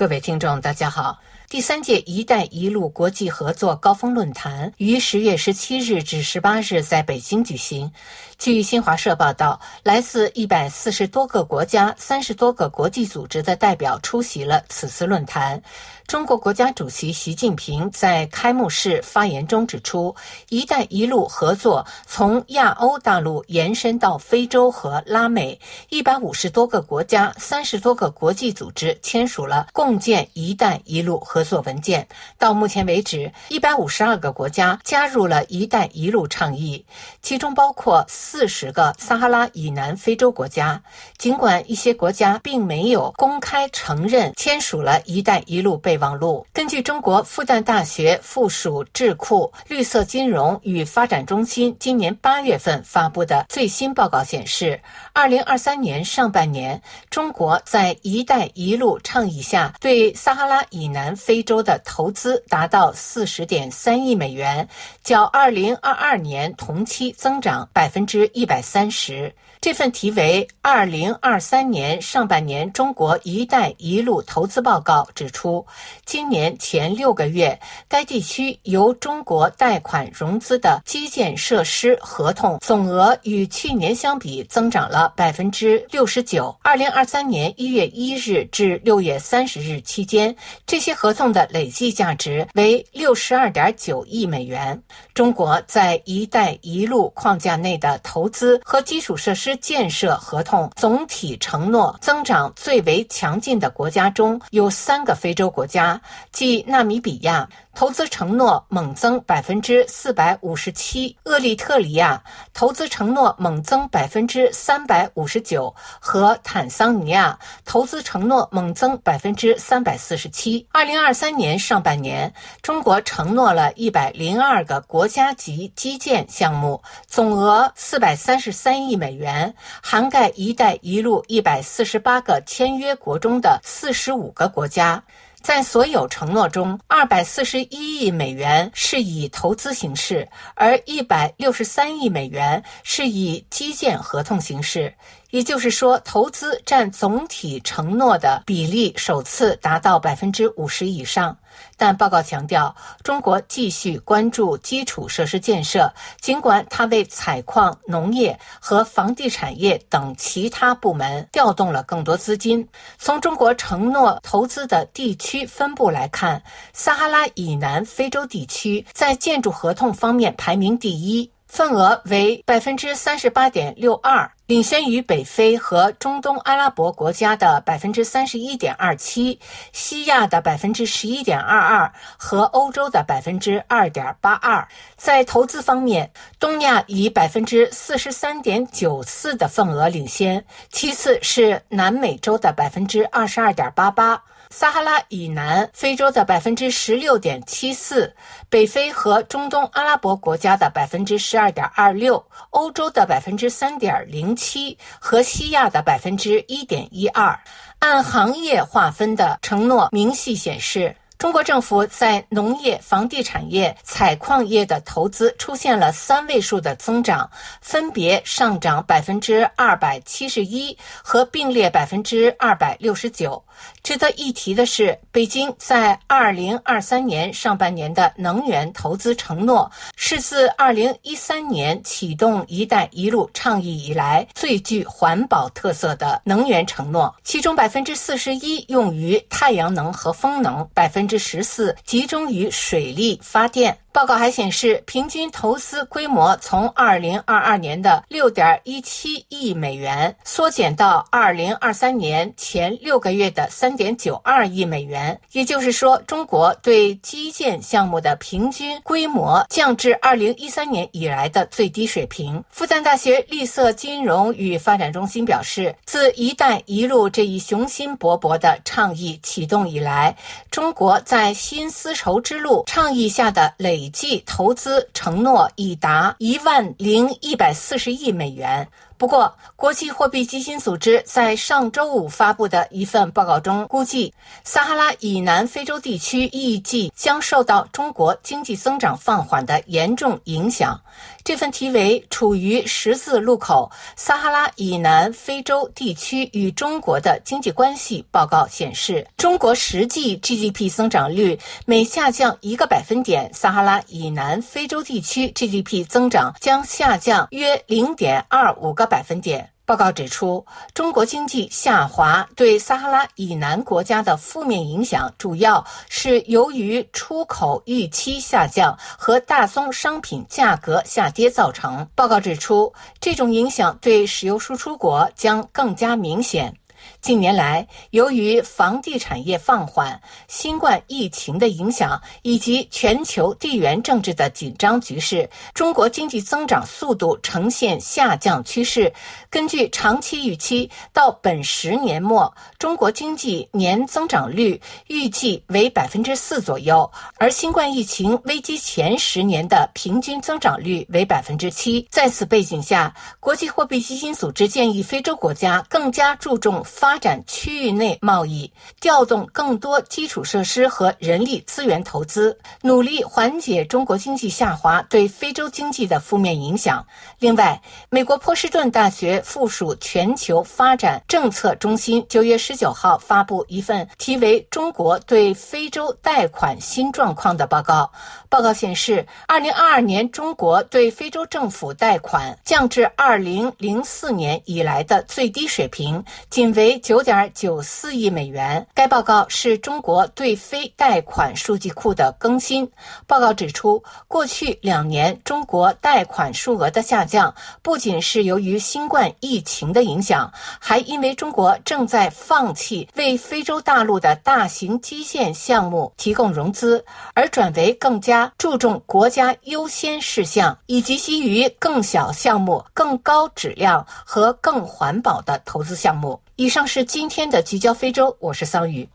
各位听众，大家好。第三届“一带一路”国际合作高峰论坛于十月十七日至十八日在北京举行。据新华社报道，来自一百四十多个国家、三十多个国际组织的代表出席了此次论坛。中国国家主席习近平在开幕式发言中指出，“一带一路”合作从亚欧大陆延伸到非洲和拉美，一百五十多个国家、三十多个国际组织签署了共建“一带一路”合作文件。到目前为止，一百五十二个国家加入了“一带一路”倡议，其中包括四十个撒哈拉以南非洲国家。尽管一些国家并没有公开承认签署了“一带一路”备。网络根据中国复旦大学附属智库绿色金融与发展中心今年八月份发布的最新报告显示，二零二三年上半年，中国在“一带一路”倡议下对撒哈拉以南非洲的投资达到四十点三亿美元，较二零二二年同期增长百分之一百三十。这份题为《二零二三年上半年中国“一带一路”投资报告》指出，今年前六个月，该地区由中国贷款融资的基建设施合同总额与去年相比增长了百分之六十九。二零二三年一月一日至六月三十日期间，这些合同的累计价值为六十二点九亿美元。中国在“一带一路”框架内的投资和基础设施。建设合同总体承诺增长最为强劲的国家中有三个非洲国家，即纳米比亚。投资承诺猛增百分之四百五十七，厄立特里亚投资承诺猛增百分之三百五十九，和坦桑尼亚投资承诺猛增百分之三百四十七。二零二三年上半年，中国承诺了一百零二个国家级基建项目，总额四百三十三亿美元，涵盖“一带一路”一百四十八个签约国中的四十五个国家。在所有承诺中，二百四十一亿美元是以投资形式，而一百六十三亿美元是以基建合同形式。也就是说，投资占总体承诺的比例首次达到百分之五十以上。但报告强调，中国继续关注基础设施建设，尽管它为采矿、农业和房地产业等其他部门调动了更多资金。从中国承诺投资的地区分布来看，撒哈拉以南非洲地区在建筑合同方面排名第一。份额为百分之三十八点六二，领先于北非和中东阿拉伯国家的百分之三十一点二七，西亚的百分之十一点二二和欧洲的百分之二点八二。在投资方面，东亚以百分之四十三点九四的份额领先，其次是南美洲的百分之二十二点八八。撒哈拉以南非洲的百分之十六点七四，北非和中东阿拉伯国家的百分之十二点二六，欧洲的百分之三点零七和西亚的百分之一点一二。按行业划分的承诺明细显示。中国政府在农业、房地产业、采矿业的投资出现了三位数的增长，分别上涨百分之二百七十一和并列百分之二百六十九。值得一提的是，北京在二零二三年上半年的能源投资承诺是自二零一三年启动“一带一路”倡议以来最具环保特色的能源承诺，其中百分之四十一用于太阳能和风能，百分。之十四集中于水力发电。报告还显示，平均投资规模从二零二二年的六点一七亿美元缩减到二零二三年前六个月的三点九二亿美元。也就是说，中国对基建项目的平均规模降至二零一三年以来的最低水平。复旦大学绿色金融与发展中心表示，自“一带一路”这一雄心勃勃的倡议启动以来，中国在新丝绸之路倡议下的累累计投资承诺已达一万零一百四十亿美元。不过，国际货币基金组织在上周五发布的一份报告中估计，撒哈拉以南非洲地区预计将受到中国经济增长放缓的严重影响。这份题为“处于十字路口：撒哈拉以南非洲地区与中国的经济关系”报告显示，中国实际 GDP 增长率每下降一个百分点，撒哈拉以南非洲地区 GDP 增长将下降约零点二五个百分点。报告指出，中国经济下滑对撒哈拉以南国家的负面影响，主要是由于出口预期下降和大宗商品价格下跌造成。报告指出，这种影响对石油输出国将更加明显。近年来，由于房地产业放缓、新冠疫情的影响以及全球地缘政治的紧张局势，中国经济增长速度呈现下降趋势。根据长期预期，到本十年末，中国经济年增长率预计为百分之四左右，而新冠疫情危机前十年的平均增长率为百分之七。在此背景下，国际货币基金组织建议非洲国家更加注重发。展区域内贸易，调动更多基础设施和人力资源投资，努力缓解中国经济下滑对非洲经济的负面影响。另外，美国波士顿大学附属全球发展政策中心九月十九号发布一份题为《中国对非洲贷款新状况》的报告。报告显示，二零二二年中国对非洲政府贷款降至二零零四年以来的最低水平，仅为。为九点九四亿美元。该报告是中国对非贷款数据库的更新。报告指出，过去两年中国贷款数额的下降，不仅是由于新冠疫情的影响，还因为中国正在放弃为非洲大陆的大型基建项目提供融资，而转为更加注重国家优先事项，以及基于更小项目、更高质量和更环保的投资项目。以以上是今天的聚焦非洲，我是桑榆。